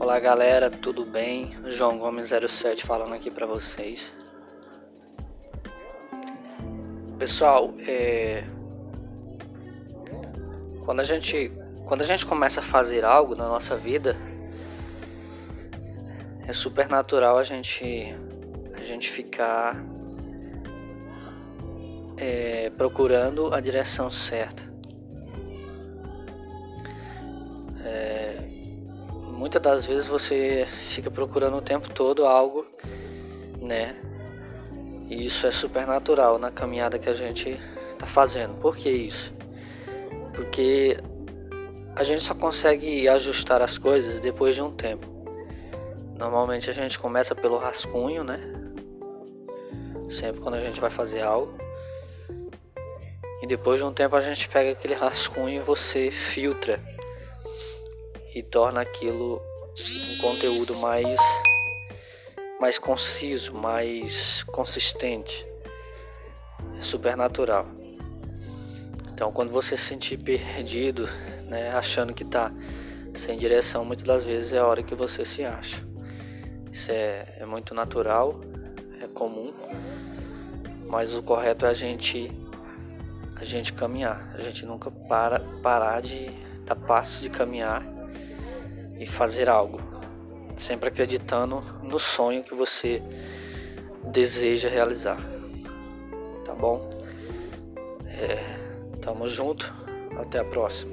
Fala galera, tudo bem? João Gomes 07 falando aqui para vocês. Pessoal, é... quando a gente quando a gente começa a fazer algo na nossa vida, é super natural a gente a gente ficar é, procurando a direção certa. É, muitas das vezes você fica procurando o tempo todo algo, né? E isso é super natural na caminhada que a gente está fazendo. Por que isso? Porque a gente só consegue ajustar as coisas depois de um tempo. Normalmente a gente começa pelo rascunho, né? Sempre quando a gente vai fazer algo. E depois de um tempo a gente pega aquele rascunho e você filtra e torna aquilo um conteúdo mais mais conciso, mais consistente, é super natural. Então, quando você se sentir perdido, né, achando que está sem direção, muitas das vezes é a hora que você se acha. Isso é, é muito natural, é comum, mas o correto é a gente a gente caminhar, a gente nunca para parar de dar passos de caminhar e fazer algo, sempre acreditando no sonho que você deseja realizar. Tá bom? É, tamo junto, até a próxima.